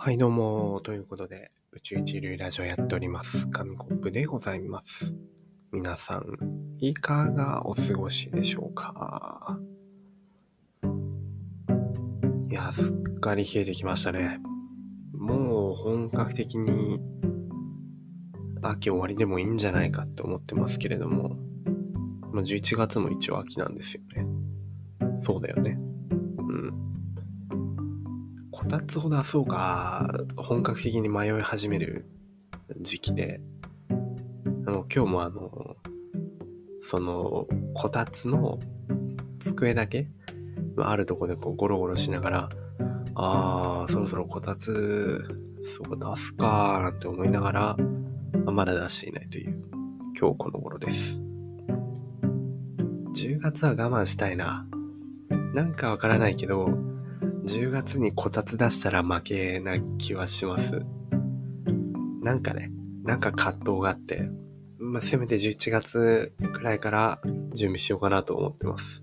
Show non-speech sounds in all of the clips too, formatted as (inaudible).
はい、どうも。ということで、宇宙一流ラジオやっております。紙コップでございます。皆さん、いかがお過ごしでしょうか？いや、すっかり冷えてきましたね。もう本格的に秋終わりでもいいんじゃないかって思ってますけれども、まあ、11月も一応秋なんですよね。そうだよね。うん。こたつを出そうか、本格的に迷い始める時期で、あの、今日もあの、その、こたつの机だけ、あるとこでこうゴロゴロしながら、あー、そろそろこたつ、そこ出すかーなんて思いながら、まだ出していないという、今日この頃です。10月は我慢したいな。なんかわからないけど、10月にこたつ出したら負けな気はします。なんかね、なんか葛藤があって、まあ、せめて11月くらいから準備しようかなと思ってます。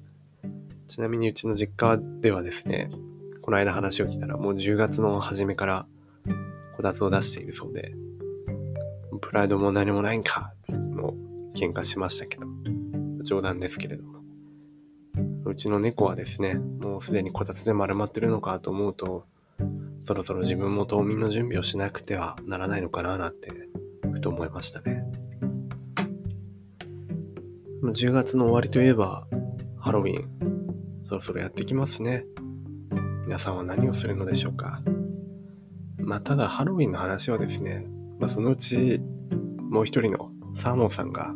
ちなみにうちの実家ではですね、この間話を聞いたらもう10月の初めからこたつを出しているそうで、プライドも何もないんかもう喧嘩しましたけど、冗談ですけれど。うちの猫はですね、もうすでにこたつで丸まってるのかと思うと、そろそろ自分も冬眠の準備をしなくてはならないのかななんて、ふと思いましたね。10月の終わりといえば、ハロウィン、そろそろやってきますね。皆さんは何をするのでしょうか。まあ、ただハロウィンの話はですね、まあ、そのうち、もう一人のサーモンさんが、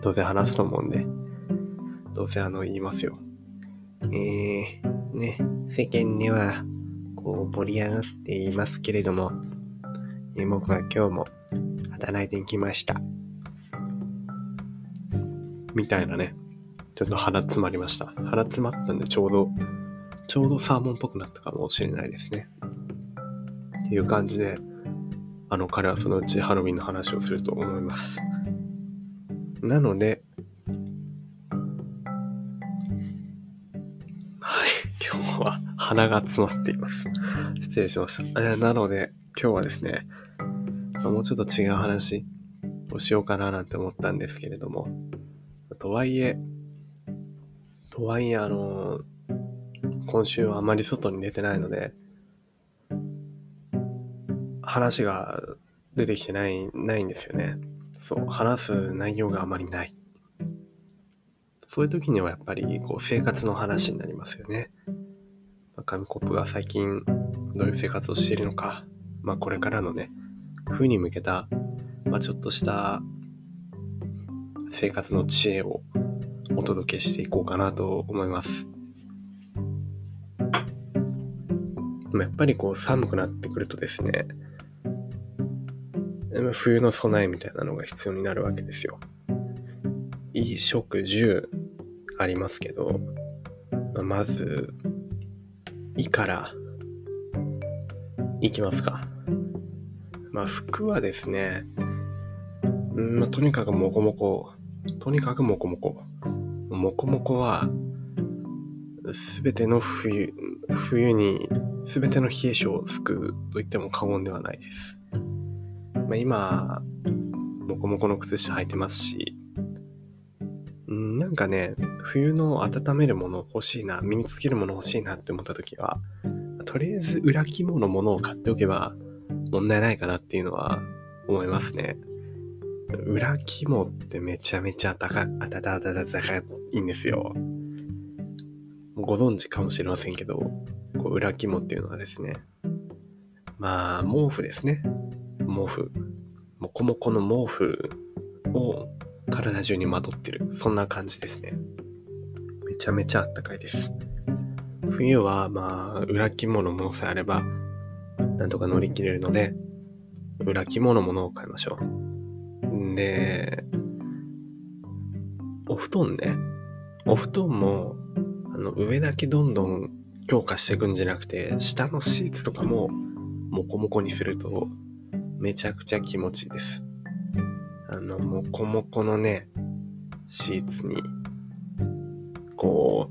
どうせ話すと思うんで、どうせあの言いますよ。えー、ね、世間では、こう盛り上がっていますけれども、えー僕は今日も働いてきました。みたいなね、ちょっと腹詰まりました。腹詰まったんでちょうど、ちょうどサーモンっぽくなったかもしれないですね。っていう感じで、あの彼はそのうちハロウィンの話をすると思います。なので、今日は鼻が詰まっています。失礼しました。えなので、今日はですね、もうちょっと違う話をしようかななんて思ったんですけれども、とはいえ、とはいえ、あの今週はあまり外に出てないので、話が出てきてない、ないんですよね。そう、話す内容があまりない。そういう時にはやっぱりこう生活の話になりますよね。まあ紙コップが最近どういう生活をしているのか、まあこれからのね、冬に向けた、まあちょっとした生活の知恵をお届けしていこうかなと思います。でもやっぱりこう寒くなってくるとですね、冬の備えみたいなのが必要になるわけですよ。衣食住ありますけど、まあまず、衣からいきますか。まあ服はですね、うんま、とにかくモコモコ、とにかくモコモコ。モコモコは、すべての冬、冬に、すべての冷え性を救うと言っても過言ではないです。まあ、今、モコモコの靴下履いてますし、なんかね、冬の温めるもの欲しいな、身につけるもの欲しいなって思った時は、とりあえず裏肝のものを買っておけば問題ないかなっていうのは思いますね。裏肝ってめちゃめちゃ高い、あたたたた高いんですよ。ご存知かもしれませんけど、こう裏肝っていうのはですね、まあ、毛布ですね。毛布。もこもこの毛布を体中にまとってる。そんな感じですね。めちゃめちゃあったかいです。冬は、まあ、裏肝のものさえあれば、なんとか乗り切れるので、裏肝のものを買いましょう。で、お布団ね。お布団も、あの、上だけどんどん強化していくんじゃなくて、下のシーツとかも、モコモコにすると、めちゃくちゃ気持ちいいです。あの、モコモコのね、シーツに、こ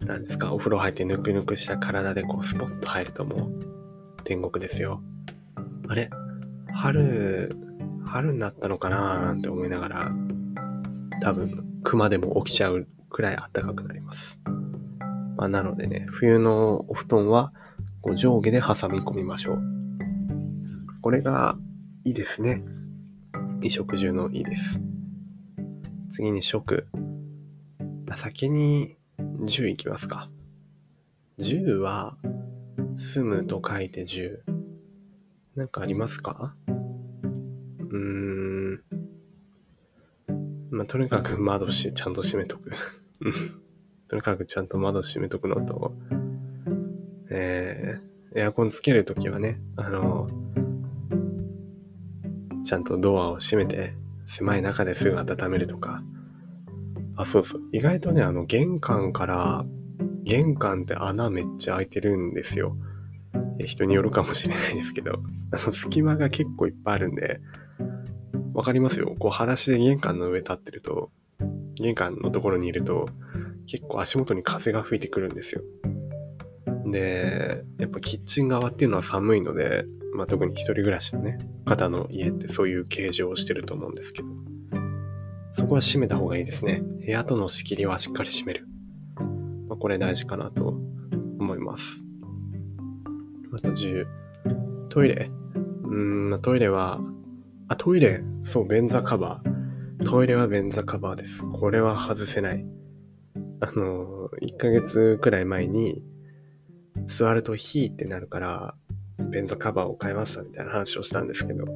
う、なんですか、お風呂入ってぬくぬくした体でこう、スポッと入るともう、天国ですよ。あれ春、春になったのかななんて思いながら、多分、熊でも起きちゃうくらい暖かくなります。まあ、なのでね、冬のお布団はこう上下で挟み込みましょう。これがいいですね。衣食住のいいです。次に食。あ先に10いきますか。10は、住むと書いて10。なんかありますか？うーん。まあ、とにかく窓し、ちゃんと閉めとく。(laughs) とにかくちゃんと窓閉めとくのと、えー、エアコンつけるときはね、あの、ちゃんとドアを閉めて、狭い中ですぐ温めるとか。あ、そうそう。意外とね、あの、玄関から、玄関って穴めっちゃ開いてるんですよ。人によるかもしれないですけど、(laughs) あの、隙間が結構いっぱいあるんで、わかりますよ。こう、裸足で玄関の上立ってると、玄関のところにいると、結構足元に風が吹いてくるんですよ。で、やっぱキッチン側っていうのは寒いので、まあ、特に一人暮らしのね、方の家ってそういう形状をしてると思うんですけど、そこは閉めた方がいいですね。部屋との仕切りはしっかり閉める。まあ、これ大事かなと思います。あと10、トイレ。うん、トイレは、あ、トイレ、そう、便座カバー。トイレは便座カバーです。これは外せない。あの、1ヶ月くらい前に、座るとヒーってなるから、便座カバーを買いましたみたいな話をしたんですけど、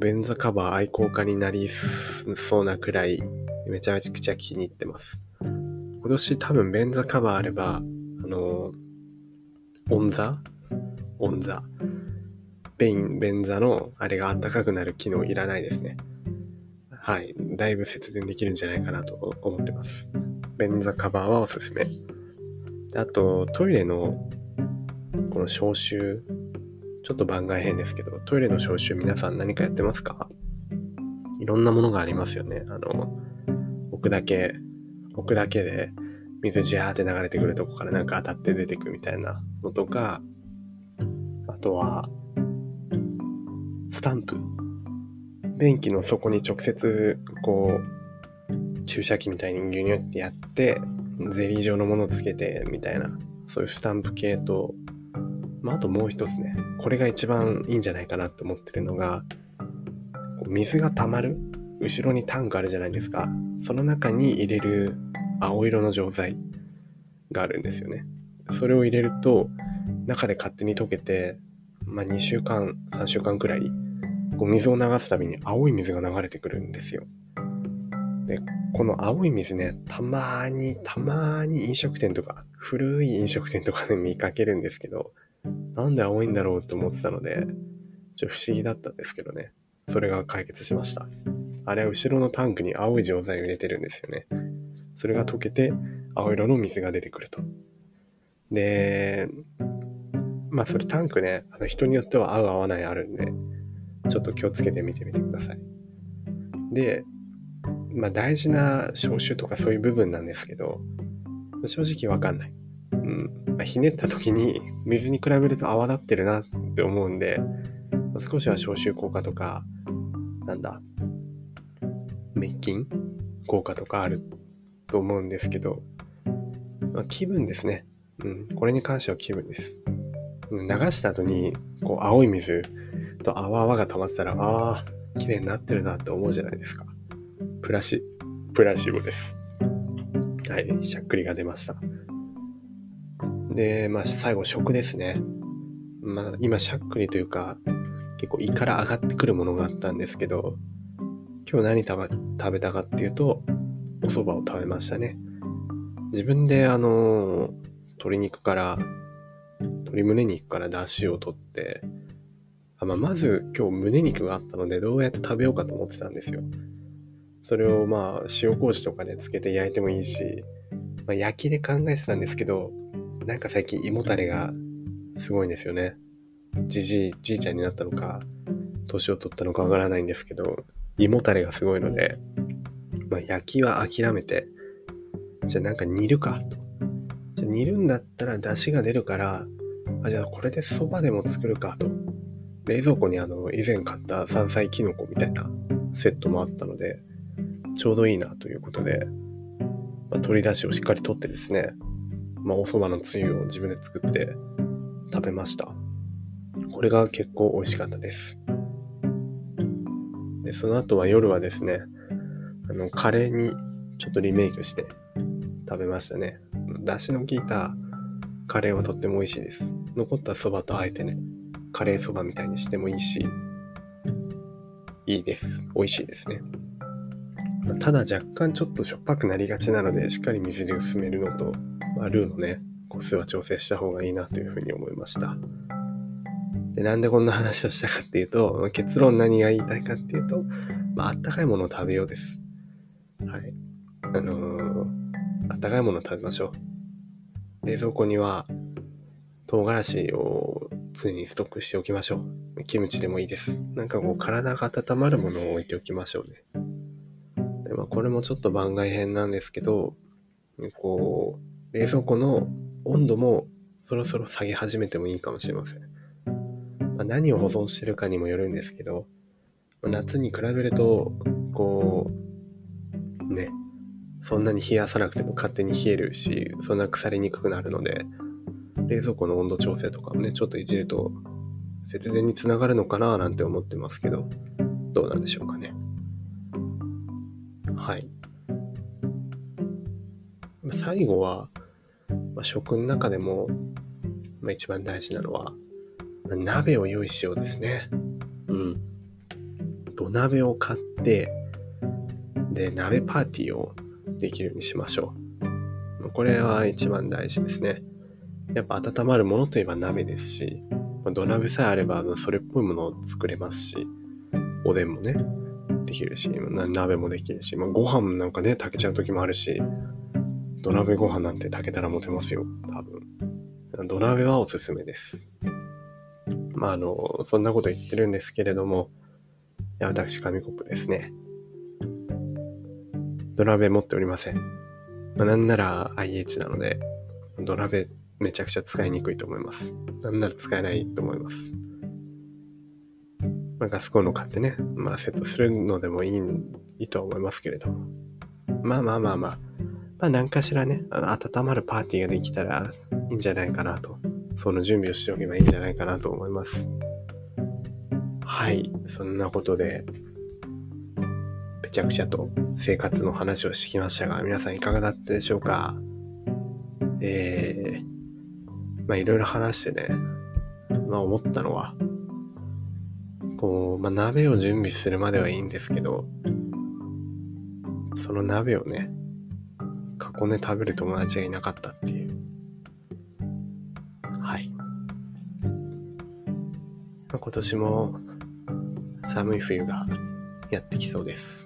便座カバー愛好家になりそうなくらい、めちゃめちゃ気に入ってます。今年多分便座カバーあれば、あの、オンザ？オンザ。便、便座のあれがあったかくなる機能いらないですね。はい。だいぶ節電できるんじゃないかなと思ってます。便座カバーはおすすめ。あと、トイレのこの消臭、ちょっと番外編ですけど、トイレの消臭皆さん何かやってますか？いろんなものがありますよね。あの、置くだけ、置くだけで水ジャーって流れてくるとこからなんか当たって出てくみたいなのとか、あとは、スタンプ。便器の底に直接、こう、注射器みたいにギュニュってやって、ゼリー状のものをつけて、みたいな、そういうスタンプ系と、まあ、あともう一つね、これが一番いいんじゃないかなと思ってるのが、水が溜まる後ろにタンクあるじゃないですか。その中に入れる青色の錠剤があるんですよね。それを入れると、中で勝手に溶けて、まあ、2週間、3週間くらい、こう水を流すたびに青い水が流れてくるんですよ。で、この青い水ね、たまに、たまに飲食店とか、古い飲食店とかで見かけるんですけど、なんで青いんだろうって思ってたので、ちょっと不思議だったんですけどね。それが解決しました。あれは後ろのタンクに青い錠剤を入れてるんですよね。それが溶けて、青色の水が出てくると。で、まあそれタンクね、あの人によっては合う合わないあるんで、ちょっと気をつけてみてみてください。で、まあ大事な消臭とかそういう部分なんですけど、正直わかんない。うん。ひねった時に (laughs) 水に比べると泡立ってるなって思うんで、少しは消臭効果とか、なんだ、滅菌効果とかあると思うんですけど、まあ、気分ですね。うん。これに関しては気分です。流した後に、こう、青い水と泡泡が溜まってたら、ああ、綺麗になってるなって思うじゃないですか。プラシ、プラシボです。はい、しゃっくりが出ました。で、まあ、最後、食ですね。まあ、今、しゃっくりというか、結構胃から上がってくるものがあったんですけど、今日何食べたかっていうと、お蕎麦を食べましたね。自分で、あの、鶏肉から、鶏胸肉から出汁を取って、あまあ、まず今日胸肉があったので、どうやって食べようかと思ってたんですよ。それをまあ塩麹とかでつけて焼いてもいいし、まあ、焼きで考えてたんですけど、なんか最近胃もたれがすごいんですよね。じじい、じいちゃんになったのか、年を取ったのかわからないんですけど、胃もたれがすごいので、まあ、焼きは諦めて、じゃあなんか煮るかと。じゃ煮るんだったら出汁が出るから、あ、じゃあこれでそばでも作るかと。冷蔵庫にあの、以前買った山菜きのこみたいなセットもあったので、ちょうどいいなということで、まあ、取り出しをしっかり取ってですね、まあ、お蕎麦のつゆを自分で作って食べました。これが結構美味しかったです。で、その後は夜はですね、あの、カレーにちょっとリメイクして食べましたね。出汁の効いたカレーはとっても美味しいです。残ったそばとあえてね、カレーそばみたいにしてもいいし、いいです。美味しいですね。ただ若干ちょっとしょっぱくなりがちなので、しっかり水で薄めるのと、まあ、ルーのね、個数は調整した方がいいなというふうに思いました。で、なんでこんな話をしたかっていうと、結論何が言いたいかっていうと、まあ、あったかいものを食べようです。はい。あのー、あったかいものを食べましょう。冷蔵庫には唐辛子を常にストックしておきましょう。キムチでもいいです。なんかこう体が温まるものを置いておきましょうね。でまあ、これもちょっと番外編なんですけど、こう、冷蔵庫の温度もそろそろ下げ始めてもいいかもしれません。まあ、何を保存してるかにもよるんですけど、夏に比べると、こう、ね、そんなに冷やさなくても勝手に冷えるし、そんな腐りにくくなるので、冷蔵庫の温度調整とかもね、ちょっといじると節電につながるのかななんて思ってますけど、どうなんでしょうかね。はい。最後は、まあ、食の中でも、まあ、一番大事なのは、まあ、鍋を用意しようですね。うん。土鍋を買って、で、鍋パーティーをできるようにしましょう。これは一番大事ですね。やっぱ温まるものといえば鍋ですし、まあ、土鍋さえあればそれっぽいものを作れますし、おでんもね、できるし、鍋もできるし、まあ、ご飯なんかね、炊けちゃう時もあるし、土鍋ご飯なんて炊けたら持てますよ、多分。土鍋はおすすめです。まあ、あの、そんなこと言ってるんですけれども、いや、私、紙コップですね。土鍋持っておりません。まあ、なんなら IH なので、土鍋めちゃくちゃ使いにくいと思います。なんなら使えないと思います。まあ、ガスコンロ買ってね、まあセットするのでもいいいいとは思いますけれども。まあまあまあまあ、まあ何かしらね、あの温まるパーティーができたらいいんじゃないかなと。その準備をしておけばいいんじゃないかなと思います。はい、そんなことで、ぺちゃくちゃと生活の話をしてきましたが、皆さんいかがだったでしょうか？えー、まあいろいろ話してね、まあ思ったのは、こう、まあ鍋を準備するまではいいんですけど、その鍋をね、骨食べる友達がいなかったっていう。はい。今年も寒い冬がやってきそうです。